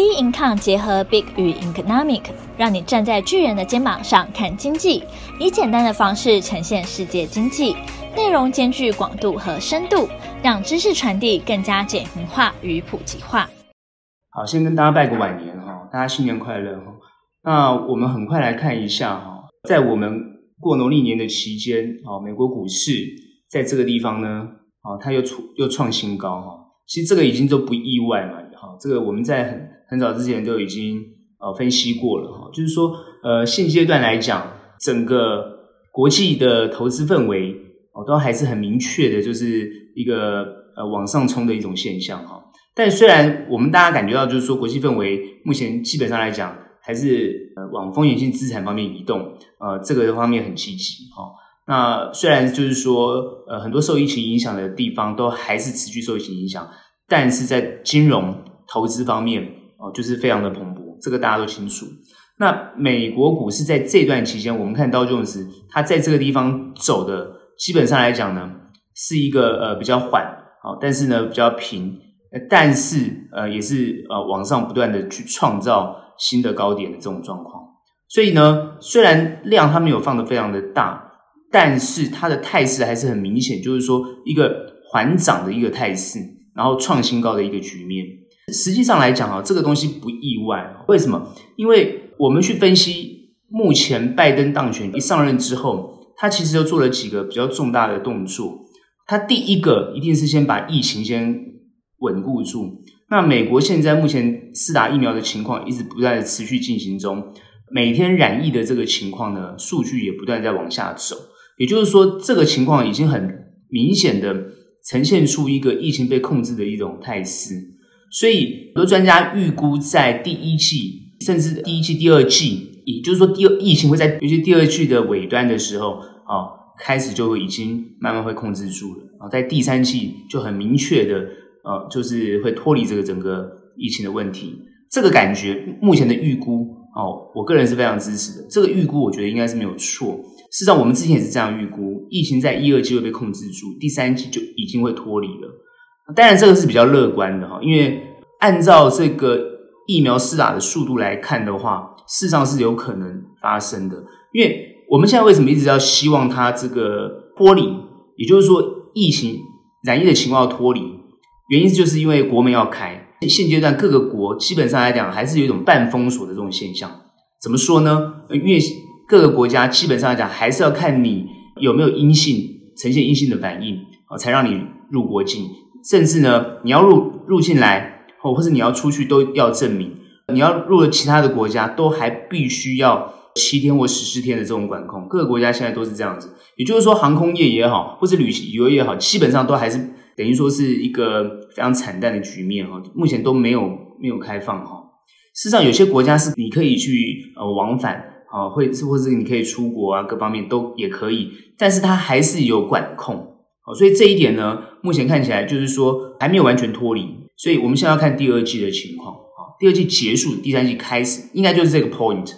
B Income 结合 Big 与 Economic，让你站在巨人的肩膀上看经济，以简单的方式呈现世界经济，内容兼具广度和深度，让知识传递更加简明化与普及化。好，先跟大家拜个晚年哈，大家新年快乐哈。那我们很快来看一下哈，在我们过农历年的期间，啊，美国股市在这个地方呢，啊，它又创又创新高哈。其实这个已经都不意外嘛，哈，这个我们在很很早之前都已经呃分析过了哈，就是说呃现阶段来讲，整个国际的投资氛围哦都还是很明确的，就是一个呃往上冲的一种现象哈。但虽然我们大家感觉到就是说国际氛围目前基本上来讲还是呃往风险性资产方面移动，呃这个方面很积极哈。那虽然就是说呃很多受疫情影响的地方都还是持续受疫情影响，但是在金融投资方面。哦，就是非常的蓬勃，这个大家都清楚。那美国股市在这段期间，我们看道琼斯，它在这个地方走的，基本上来讲呢，是一个呃比较缓，好，但是呢比较平，但是呃也是呃往上不断的去创造新的高点的这种状况。所以呢，虽然量它没有放的非常的大，但是它的态势还是很明显，就是说一个缓涨的一个态势，然后创新高的一个局面。实际上来讲啊，这个东西不意外。为什么？因为我们去分析，目前拜登当选一上任之后，他其实就做了几个比较重大的动作。他第一个一定是先把疫情先稳固住。那美国现在目前施打疫苗的情况一直不断的持续进行中，每天染疫的这个情况呢，数据也不断在往下走。也就是说，这个情况已经很明显的呈现出一个疫情被控制的一种态势。所以，很多专家预估，在第一季，甚至第一季、第二季，也就是说，第二疫情会在尤其第二季的尾端的时候，啊，开始就已经慢慢会控制住了。啊，在第三季就很明确的，呃，就是会脱离这个整个疫情的问题。这个感觉，目前的预估，哦，我个人是非常支持的。这个预估，我觉得应该是没有错。事实上，我们之前也是这样预估，疫情在一二季会被控制住，第三季就已经会脱离了。当然，这个是比较乐观的哈，因为按照这个疫苗施打的速度来看的话，事实上是有可能发生的。因为我们现在为什么一直要希望它这个脱离，也就是说疫情染疫的情况要脱离，原因就是因为国门要开，现阶段各个国基本上来讲还是有一种半封锁的这种现象。怎么说呢？因为各个国家基本上来讲还是要看你有没有阴性，呈现阴性的反应啊，才让你入国境。甚至呢，你要入入进来，或或是你要出去，都要证明。你要入了其他的国家，都还必须要七天或十四天的这种管控。各个国家现在都是这样子，也就是说，航空业也好，或是旅游也好，基本上都还是等于说是一个非常惨淡的局面哈。目前都没有没有开放哈。事实上，有些国家是你可以去呃往返啊，或是或是你可以出国啊，各方面都也可以，但是它还是有管控。所以这一点呢，目前看起来就是说还没有完全脱离，所以我们现在要看第二季的情况啊。第二季结束，第三季开始，应该就是这个 point。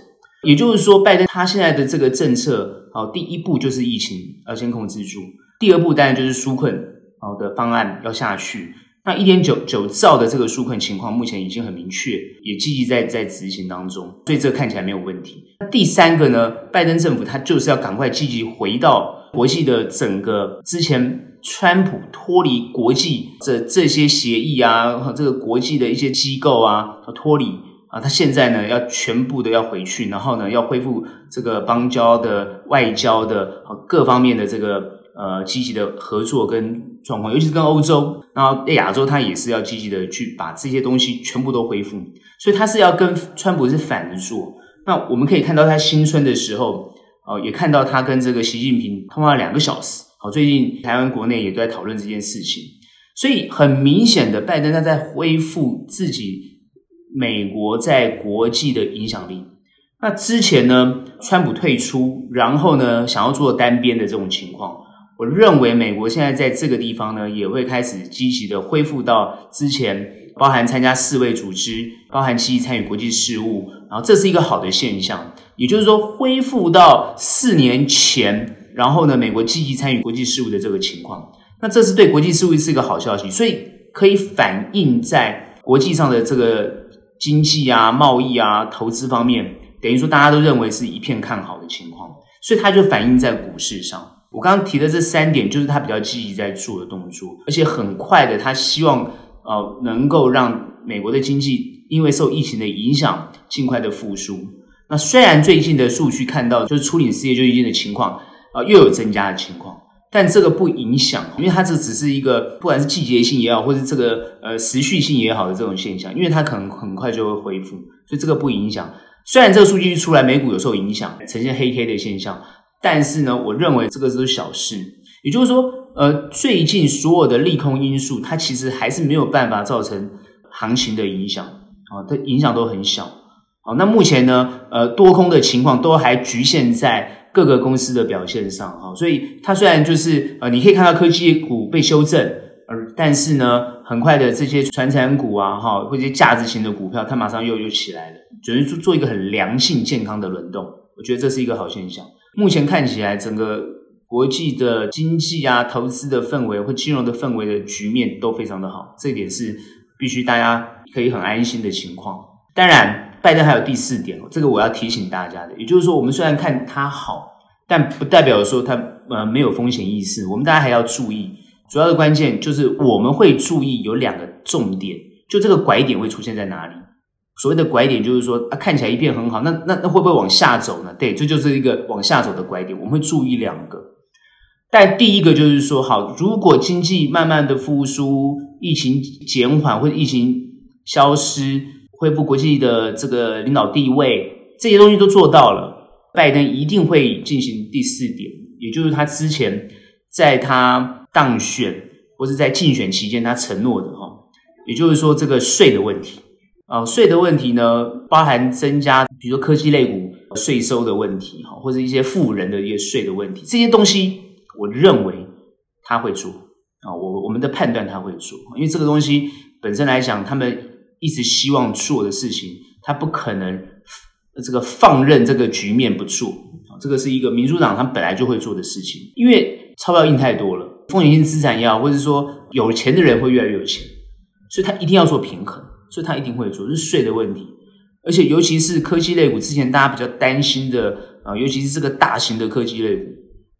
也就是说，拜登他现在的这个政策，好，第一步就是疫情要先控制住，第二步当然就是纾困好的方案要下去。那一点九九兆的这个纾困情况，目前已经很明确，也积极在在执行当中，所以这看起来没有问题。那第三个呢，拜登政府他就是要赶快积极回到。国际的整个之前，川普脱离国际这这些协议啊，和这个国际的一些机构啊，脱离啊，他现在呢要全部的要回去，然后呢要恢复这个邦交的外交的各方面的这个呃积极的合作跟状况，尤其是跟欧洲，然后亚洲他也是要积极的去把这些东西全部都恢复，所以他是要跟川普是反着做。那我们可以看到他新春的时候。哦，也看到他跟这个习近平通话两个小时。好，最近台湾国内也都在讨论这件事情，所以很明显的，拜登他在恢复自己美国在国际的影响力。那之前呢，川普退出，然后呢，想要做单边的这种情况，我认为美国现在在这个地方呢，也会开始积极的恢复到之前，包含参加世卫组织，包含积极参与国际事务，然后这是一个好的现象。也就是说，恢复到四年前，然后呢，美国积极参与国际事务的这个情况，那这是对国际事务是一个好消息，所以可以反映在国际上的这个经济啊、贸易啊、投资方面，等于说大家都认为是一片看好的情况，所以它就反映在股市上。我刚刚提的这三点，就是他比较积极在做的动作，而且很快的，他希望呃能够让美国的经济因为受疫情的影响，尽快的复苏。那虽然最近的数据看到就是初领失业救济的情况啊、又有增加的情况，但这个不影响，因为它这只是一个不管是季节性也好，或是这个呃持续性也好的这种现象，因为它可能很快就会恢复，所以这个不影响。虽然这个数据一出来，美股有受影响，呈现黑 K 的现象。但是呢，我认为这个都是小事，也就是说，呃，最近所有的利空因素，它其实还是没有办法造成行情的影响啊，它影响都很小。好，那目前呢，呃，多空的情况都还局限在各个公司的表现上啊，所以它虽然就是呃，你可以看到科技股被修正，而但是呢，很快的这些传产股啊，哈，或者价值型的股票，它马上又又起来了，准备做做一个很良性健康的轮动，我觉得这是一个好现象。目前看起来，整个国际的经济啊、投资的氛围或金融的氛围的局面都非常的好，这一点是必须大家可以很安心的情况。当然，拜登还有第四点，这个我要提醒大家的，也就是说，我们虽然看它好，但不代表说它呃没有风险意识。我们大家还要注意，主要的关键就是我们会注意有两个重点，就这个拐点会出现在哪里。所谓的拐点就是说，啊，看起来一片很好，那那那会不会往下走呢？对，这就是一个往下走的拐点。我们会注意两个，但第一个就是说，好，如果经济慢慢的复苏，疫情减缓或者疫情消失，恢复国际的这个领导地位，这些东西都做到了，拜登一定会进行第四点，也就是他之前在他当选或是在竞选期间他承诺的哈，也就是说这个税的问题。啊，税的问题呢，包含增加，比如说科技类股税收的问题，哈，或者一些富人的一些税的问题，这些东西，我认为他会做啊，我我们的判断他会做，因为这个东西本身来讲，他们一直希望做的事情，他不可能这个放任这个局面不做，这个是一个民主党他本来就会做的事情，因为钞票印太多了，风险性资产也好，或者说有钱的人会越来越有钱，所以他一定要做平衡。所以他一定会做，是税的问题，而且尤其是科技类股，之前大家比较担心的啊，尤其是这个大型的科技类股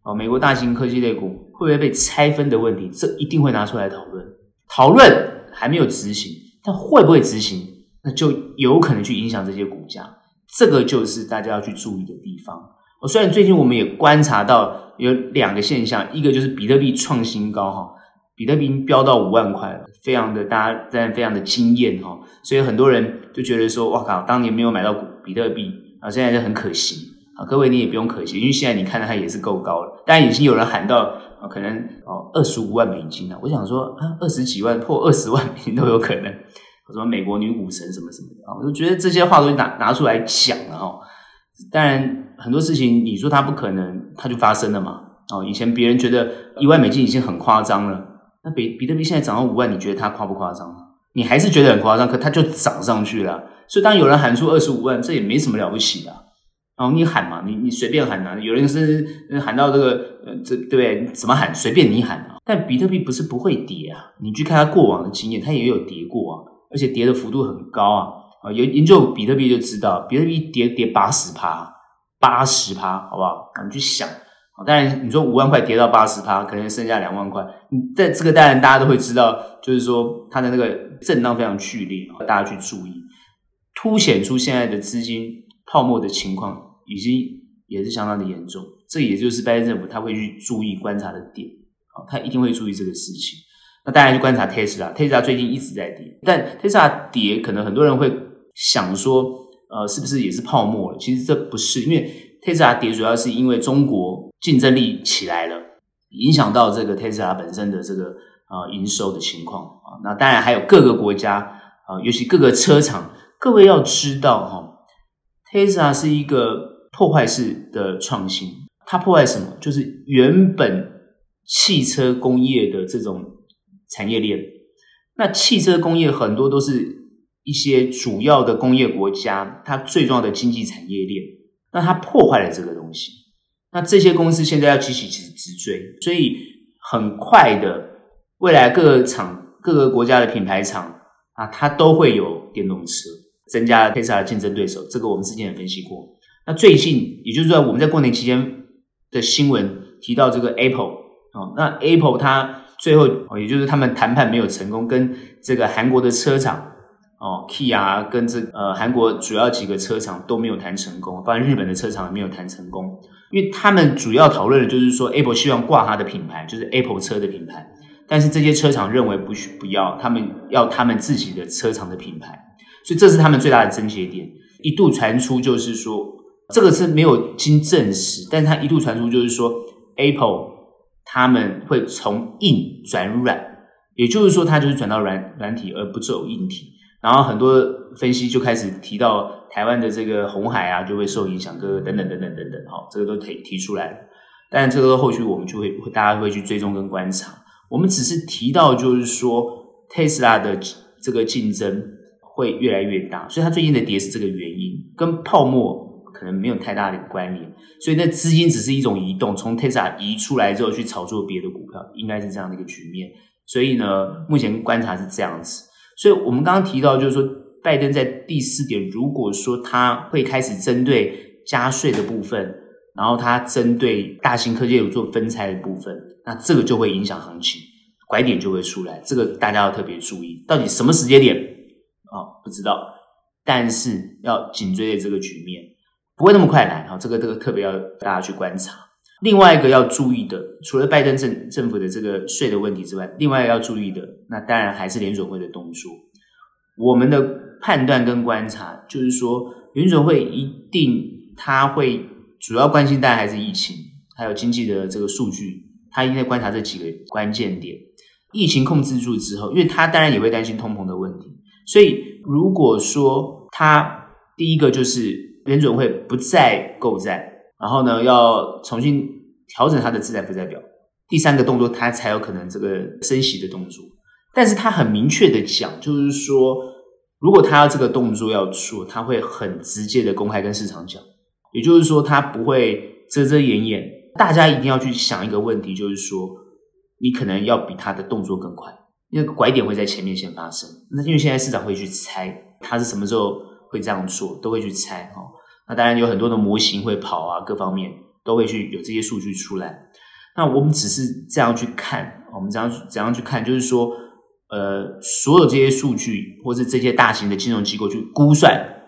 啊，美国大型科技类股会不会被拆分的问题，这一定会拿出来讨论。讨论还没有执行，但会不会执行，那就有可能去影响这些股价，这个就是大家要去注意的地方。我虽然最近我们也观察到有两个现象，一个就是比特币创新高哈。比特币飙到五万块了，非常的大家在非常的惊艳哈，所以很多人就觉得说，哇靠，当年没有买到比特币啊，现在就很可惜啊。各位你也不用可惜，因为现在你看到它也是够高了，当然已经有人喊到啊，可能哦二十五万美金了。我想说啊，二十几万破二十万美金都有可能，什么美国女股神什么什么的啊，我就觉得这些话都拿拿出来讲了哈。当然很多事情你说它不可能，它就发生了嘛。哦，以前别人觉得一万美金已经很夸张了。那比比特币现在涨到五万，你觉得它夸不夸张？你还是觉得很夸张，可它就涨上去了。所以当有人喊出二十五万，这也没什么了不起的。然后你喊嘛，你你随便喊呐。有人是喊到这个呃，这对不对？怎么喊随便你喊啊。但比特币不是不会跌啊，你去看它过往的经验，它也有跌过啊，而且跌的幅度很高啊。啊，有研究比特币就知道，比特币跌跌八十趴，八十趴，好不好？你去想。当然，你说五万块跌到八十趴，可能剩下两万块。你在这个当然大家都会知道，就是说它的那个震荡非常剧烈，大家去注意，凸显出现在的资金泡沫的情况已经也是相当的严重。这也就是拜登政府他会去注意观察的点，啊，他一定会注意这个事情。那当然去观察特斯拉，特斯拉最近一直在跌，但特斯拉跌可能很多人会想说，呃，是不是也是泡沫了？其实这不是，因为。特斯拉跌主要是因为中国竞争力起来了，影响到这个特斯拉本身的这个啊营收的情况啊。那当然还有各个国家啊，尤其各个车厂。各位要知道哈，斯拉是一个破坏式的创新。它破坏什么？就是原本汽车工业的这种产业链。那汽车工业很多都是一些主要的工业国家，它最重要的经济产业链。那它破坏了这个东西，那这些公司现在要急起直追，所以很快的，未来各个厂、各个国家的品牌厂啊，它都会有电动车增加 Tesla 的竞争对手。这个我们之前也分析过。那最近，也就是说我们在过年期间的新闻提到这个 Apple 哦，那 Apple 它最后哦，也就是他们谈判没有成功，跟这个韩国的车厂。哦，Kia 跟这呃韩国主要几个车厂都没有谈成功，包括日本的车厂也没有谈成功，因为他们主要讨论的就是说，Apple 希望挂它的品牌，就是 Apple 车的品牌，但是这些车厂认为不需不要，他们要他们自己的车厂的品牌，所以这是他们最大的症结点。一度传出就是说，这个是没有经证实，但是它一度传出就是说，Apple 他们会从硬转软，也就是说，它就是转到软软体而不走硬体。然后很多分析就开始提到台湾的这个红海啊，就会受影响，各个等等等等等等，哈，这个都提提出来了。但这个后续我们就会大家会去追踪跟观察。我们只是提到就是说，特斯拉的这个竞争会越来越大，所以它最近的跌是这个原因，跟泡沫可能没有太大的关联。所以那资金只是一种移动，从特斯拉移出来之后去炒作别的股票，应该是这样的一个局面。所以呢，目前观察是这样子。所以我们刚刚提到，就是说，拜登在第四点，如果说他会开始针对加税的部分，然后它针对大型科技有做分拆的部分，那这个就会影响行情，拐点就会出来。这个大家要特别注意，到底什么时间点啊？哦，不知道，但是要紧追的这个局面不会那么快来啊。这个这个特别要大家去观察。另外一个要注意的，除了拜登政政府的这个税的问题之外，另外一个要注意的，那当然还是联准会的动作。我们的判断跟观察就是说，联准会一定它会主要关心，当然还是疫情，还有经济的这个数据，他应该观察这几个关键点。疫情控制住之后，因为他当然也会担心通膨的问题，所以如果说他第一个就是联准会不再购债。然后呢，要重新调整它的资产负债表。第三个动作，他才有可能这个升息的动作。但是他很明确的讲，就是说，如果他要这个动作要做，他会很直接的公开跟市场讲。也就是说，他不会遮遮掩掩。大家一定要去想一个问题，就是说，你可能要比他的动作更快，那个拐点会在前面先发生。那因为现在市场会去猜他是什么时候会这样做，都会去猜哈。那当然有很多的模型会跑啊，各方面都会去有这些数据出来。那我们只是这样去看，我们怎样怎样去看，就是说，呃，所有这些数据或是这些大型的金融机构去估算，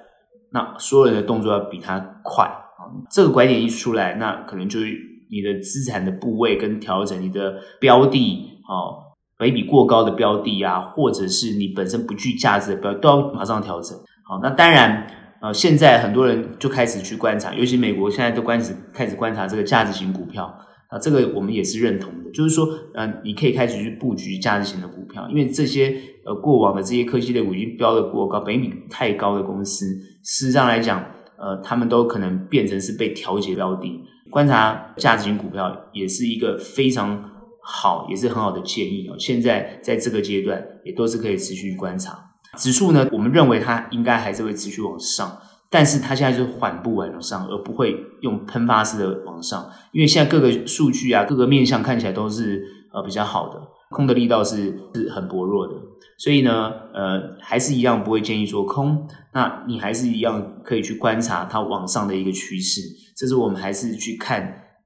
那所有人的动作要比它快啊。这个拐点一出来，那可能就是你的资产的部位跟调整，你的标的啊，本益比过高的标的啊，或者是你本身不具价值的标，都要马上调整。好，那当然。呃，现在很多人就开始去观察，尤其美国现在都开始开始观察这个价值型股票啊，这个我们也是认同的，就是说，呃，你可以开始去布局价值型的股票，因为这些呃过往的这些科技类股已经标得过高，本益比太高的公司，事实上来讲，呃，他们都可能变成是被调节标的。观察价值型股票也是一个非常好，也是很好的建议哦。现在在这个阶段，也都是可以持续观察。指数呢，我们认为它应该还是会持续往上，但是它现在就是缓步往上，而不会用喷发式的往上。因为现在各个数据啊，各个面向看起来都是呃比较好的，空的力道是是很薄弱的，所以呢，呃，还是一样不会建议做空。那你还是一样可以去观察它往上的一个趋势，这是我们还是去看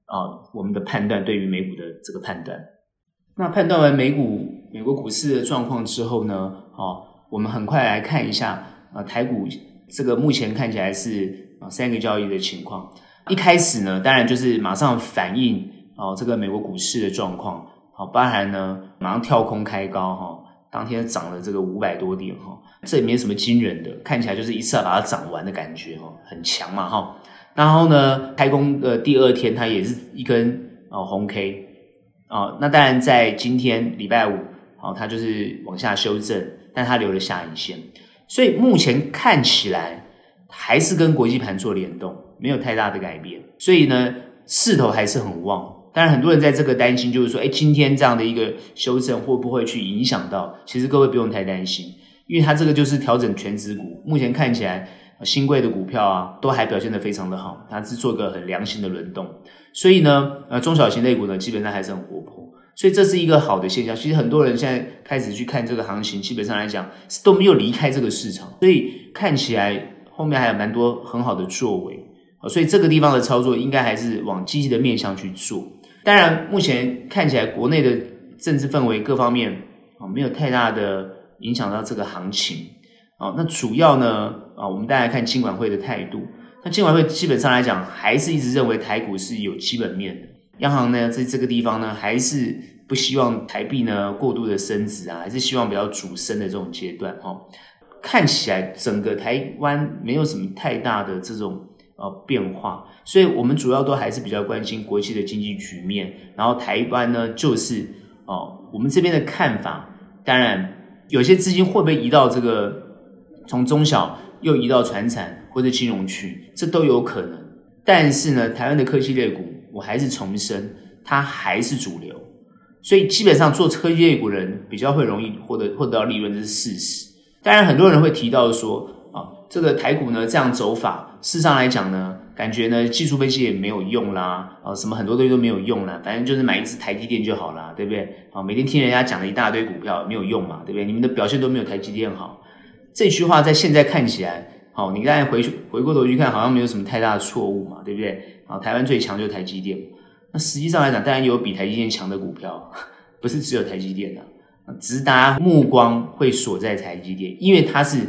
啊、我们的判断对于美股的这个判断。那判断完美股美国股市的状况之后呢，啊。我们很快来看一下啊，台股这个目前看起来是啊三个交易的情况。一开始呢，当然就是马上反映哦这个美国股市的状况，好，包含呢马上跳空开高哈，当天涨了这个五百多点哈，这也没什么惊人的，看起来就是一次要把它涨完的感觉哈，很强嘛哈。然后呢，开工的第二天它也是一根哦红 K 啊，那当然在今天礼拜五，好，它就是往下修正。但它留了下影线，所以目前看起来还是跟国际盘做联动，没有太大的改变。所以呢，势头还是很旺。当然，很多人在这个担心，就是说，哎，今天这样的一个修正会不会去影响到？其实各位不用太担心，因为它这个就是调整全指股。目前看起来，新贵的股票啊，都还表现得非常的好，它是做个很良性的轮动。所以呢，呃，中小型类股呢，基本上还是很活泼。所以这是一个好的现象。其实很多人现在开始去看这个行情，基本上来讲都没有离开这个市场，所以看起来后面还有蛮多很好的作为。所以这个地方的操作应该还是往积极的面向去做。当然，目前看起来国内的政治氛围各方面啊没有太大的影响到这个行情啊。那主要呢啊，我们大家看金管会的态度。那金管会基本上来讲，还是一直认为台股是有基本面的。央行呢，在这个地方呢，还是不希望台币呢过度的升值啊，还是希望比较主升的这种阶段哦。看起来整个台湾没有什么太大的这种呃变化，所以我们主要都还是比较关心国际的经济局面。然后台湾呢，就是哦，我们这边的看法，当然有些资金会不会移到这个从中小又移到传产或者金融区，这都有可能。但是呢，台湾的科技类股。我还是重申，它还是主流，所以基本上做科技类股人比较会容易获得获得到利润，这是事实。当然，很多人会提到说，啊，这个台股呢这样走法，事实上来讲呢，感觉呢技术分析也没有用啦，啊，什么很多东西都没有用啦，反正就是买一支台积电就好啦，对不对？啊，每天听人家讲了一大堆股票没有用嘛，对不对？你们的表现都没有台积电好，这句话在现在看起来，好，你刚才回去回过头去看，好像没有什么太大的错误嘛，对不对？啊，台湾最强就是台积电。那实际上来讲，当然有比台积电强的股票，不是只有台积电的。只是大家目光会锁在台积电，因为它是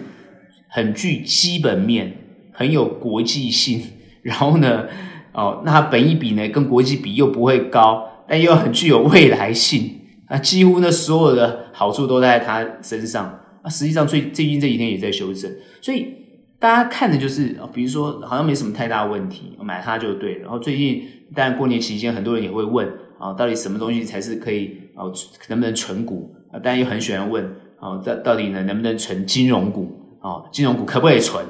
很具基本面、很有国际性。然后呢，哦，那它本益比呢跟国际比又不会高，但又很具有未来性。啊，几乎呢所有的好处都在它身上。啊，实际上最最近这几天也在修正，所以。大家看的就是，比如说好像没什么太大问题，买它就对。然后最近当然过年期间，很多人也会问啊，到底什么东西才是可以啊，能不能存股啊？大家又很喜欢问啊，到到底呢能不能存金融股啊？金融股可不可以存？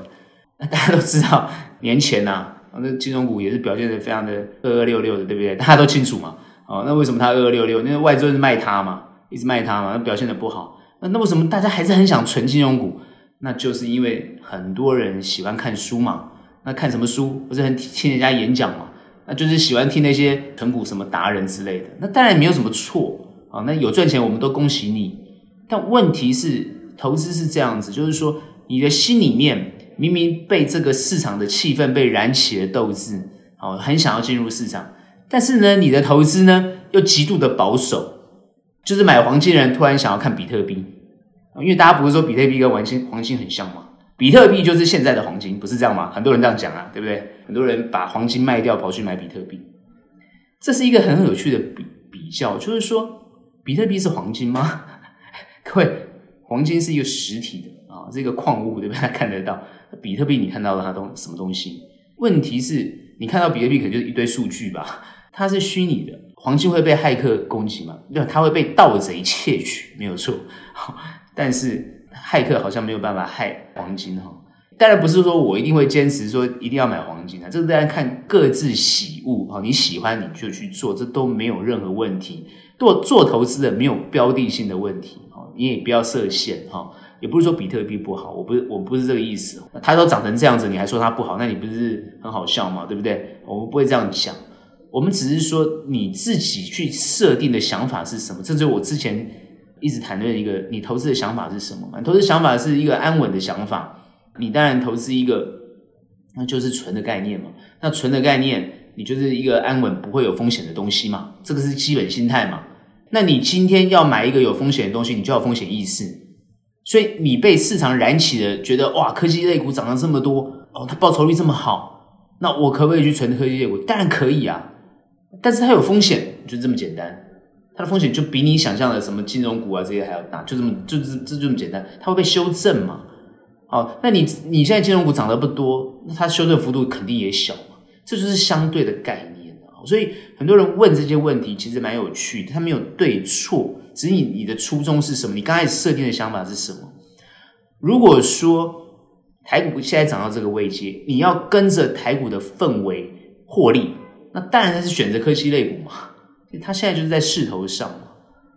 大家都知道，年前呐，那金融股也是表现得非常的二二六六的，对不对？大家都清楚嘛。哦，那为什么它二二六六？那外资是卖它嘛，一直卖它嘛，那表现得不好。那那为什么大家还是很想存金融股？那就是因为很多人喜欢看书嘛，那看什么书？不是很听人家演讲嘛？那就是喜欢听那些存股什么达人之类的。那当然没有什么错啊，那有赚钱我们都恭喜你。但问题是，投资是这样子，就是说你的心里面明明被这个市场的气氛被燃起了斗志，哦，很想要进入市场，但是呢，你的投资呢又极度的保守，就是买黄金的人突然想要看比特币。因为大家不是说比特币跟黄金黄金很像吗？比特币就是现在的黄金，不是这样吗？很多人这样讲啊，对不对？很多人把黄金卖掉跑去买比特币，这是一个很有趣的比比较，就是说比特币是黄金吗？各位，黄金是一个实体的啊，是一个矿物，对不对？看得到。比特币你看到的它都什么东西？问题是，你看到比特币可能就是一堆数据吧？它是虚拟的，黄金会被骇客攻击吗？对，它会被盗贼窃取，没有错。但是骇客好像没有办法害黄金哈，当然不是说我一定会坚持说一定要买黄金啊，这个大家看各自喜恶啊，你喜欢你就去做，这都没有任何问题。做做投资的没有标的性的问题哈，你也不要设限哈，也不是说比特币不好，我不是我不是这个意思。它都长成这样子，你还说它不好，那你不是很好笑吗？对不对？我们不会这样想，我们只是说你自己去设定的想法是什么，这就是我之前。一直谈论一个你投资的想法是什么嘛？投资想法是一个安稳的想法，你当然投资一个，那就是存的概念嘛。那存的概念，你就是一个安稳不会有风险的东西嘛。这个是基本心态嘛。那你今天要买一个有风险的东西，你就要风险意识。所以你被市场燃起了，觉得哇，科技类股涨了这么多哦，它报酬率这么好，那我可不可以去存科技类股？当然可以啊，但是它有风险，就这么简单。它的风险就比你想象的什么金融股啊这些还要大，就这么就这这就这么简单，它会被修正嘛？好，那你你现在金融股涨得不多，那它修正幅度肯定也小嘛？这就是相对的概念啊。所以很多人问这些问题，其实蛮有趣的，它没有对错，只是你你的初衷是什么？你刚开始设定的想法是什么？如果说台股现在涨到这个位阶，你要跟着台股的氛围获利，那当然是选择科技类股嘛。它现在就是在势头上嘛，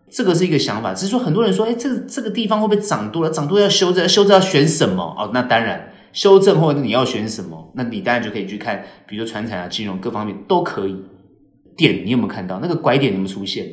这个是一个想法。只是说很多人说，哎，这个这个地方会不会涨多了？涨多要修正，修正要选什么？哦，那当然，修正或者你要选什么？那你当然就可以去看，比如说传产啊、金融各方面都可以。点你有没有看到那个拐点？有没有出现？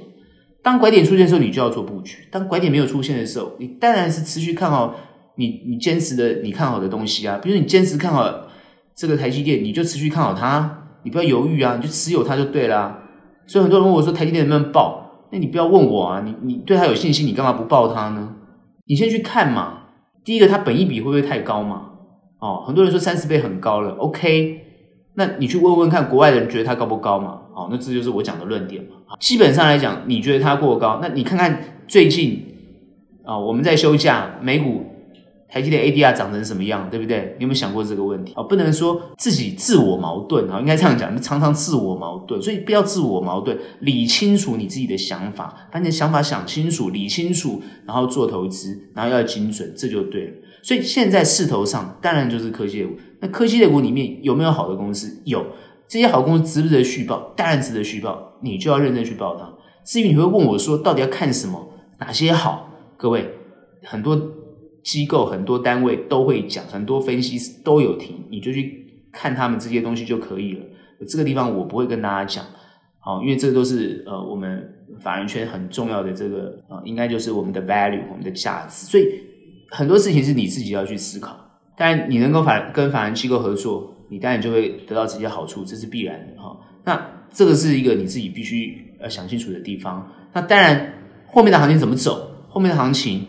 当拐点出现的时候，你就要做布局；当拐点没有出现的时候，你当然是持续看好你你坚持的你看好的东西啊。比如你坚持看好这个台积电，你就持续看好它，你不要犹豫啊，你就持有它就对啦。所以很多人问我说台积电能不能爆？那你不要问我啊，你你对它有信心，你干嘛不爆它呢？你先去看嘛。第一个，它本益比会不会太高嘛？哦，很多人说三十倍很高了，OK。那你去问问看，国外的人觉得它高不高嘛？哦，那这就是我讲的论点嘛。基本上来讲，你觉得它过高，那你看看最近啊，我们在休假，美股台积电 ADR 涨成什么样，对不对？你有没有想过这个问题？哦，不能说自己自我矛盾啊，哦，应该这样讲，你常常自我矛盾，所以不要自我矛盾，理清楚你自己的想法，把你的想法想清楚，理清楚，然后做投资，然后要精准，这就对了。所以现在势头上当然就是科技类股。那科技类股里面有没有好的公司？有，这些好公司值不值得续报？当然值得续报，你就要认真去报它。至于你会问我说，到底要看什么？哪些好？各位，很多机构、很多单位都会讲，很多分析师都有提，你就去看他们这些东西就可以了。这个地方我不会跟大家讲，好，因为这都是呃我们法人圈很重要的这个呃，应该就是我们的 value，我们的价值，所以。很多事情是你自己要去思考，当然你能够法跟法人机构合作，你当然就会得到这些好处，这是必然的哈。那这个是一个你自己必须呃想清楚的地方。那当然后面的行情怎么走？后面的行情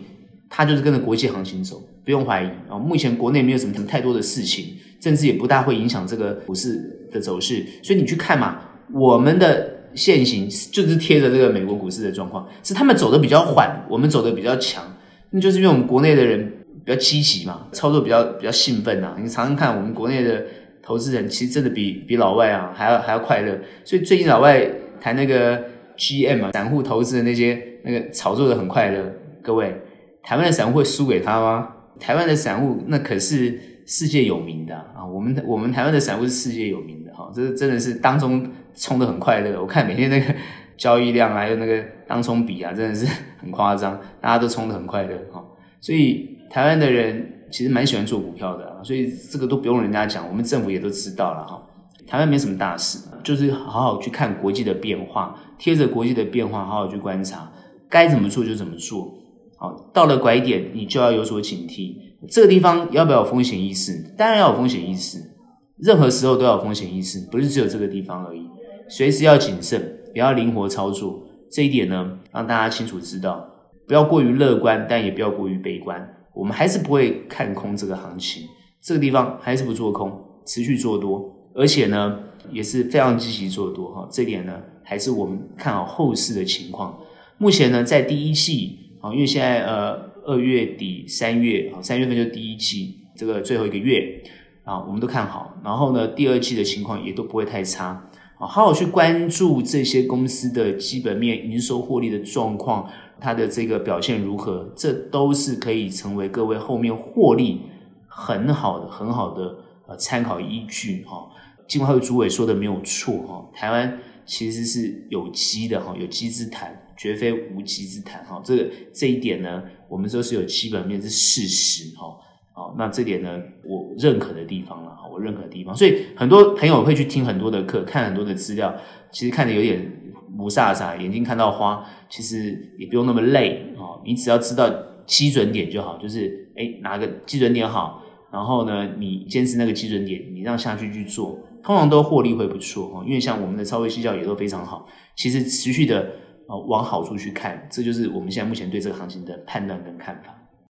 它就是跟着国际行情走，不用怀疑啊。目前国内没有什么什么太多的事情，甚至也不大会影响这个股市的走势，所以你去看嘛，我们的现行就是贴着这个美国股市的状况，是他们走的比较缓，我们走的比较强。那就是因为我们国内的人比较积极嘛，操作比较比较兴奋呐。你常常看我们国内的投资人，其实真的比比老外啊还要还要快乐。所以最近老外谈那个 GM 啊，散户投资的那些那个炒作的很快乐。各位，台湾的散户会输给他吗？台湾的散户那可是世界有名的啊！我们我们台湾的散户是世界有名的哈，这真的是当中冲得很快乐。我看每天那个。交易量还有那个当冲比啊，真的是很夸张，大家都冲得很快乐哈。所以台湾的人其实蛮喜欢做股票的啊，所以这个都不用人家讲，我们政府也都知道了哈。台湾没什么大事，就是好好去看国际的变化，贴着国际的变化好好去观察，该怎么做就怎么做。好，到了拐点你就要有所警惕。这个地方要不要有风险意识？当然要有风险意识，任何时候都要有风险意识，不是只有这个地方而已，随时要谨慎。也要灵活操作，这一点呢，让大家清楚知道，不要过于乐观，但也不要过于悲观。我们还是不会看空这个行情，这个地方还是不做空，持续做多，而且呢，也是非常积极做多哈。这点呢，还是我们看好后市的情况。目前呢，在第一季啊，因为现在呃二月底三月啊，三月份就第一季这个最后一个月啊，我们都看好。然后呢，第二季的情况也都不会太差啊。好好去关注这些公司的基本面、营收、获利的状况，它的这个表现如何，这都是可以成为各位后面获利很好的、很好的呃参考依据哈。金管会主委说的没有错哈，台湾其实是有机的哈，有机之谈，绝非无稽之谈哈。这个这一点呢，我们说是有基本面是事实哈。哦，那这点呢，我认可的地方了哈，我认可的地方，所以很多朋友会去听很多的课，看很多的资料，其实看的有点雾煞煞，眼睛看到花，其实也不用那么累哦，你只要知道基准点就好，就是诶哪个基准点好，然后呢，你坚持那个基准点，你让下去去做，通常都获利会不错哦，因为像我们的超微绩效也都非常好，其实持续的往好处去看，这就是我们现在目前对这个行情的判断跟看法。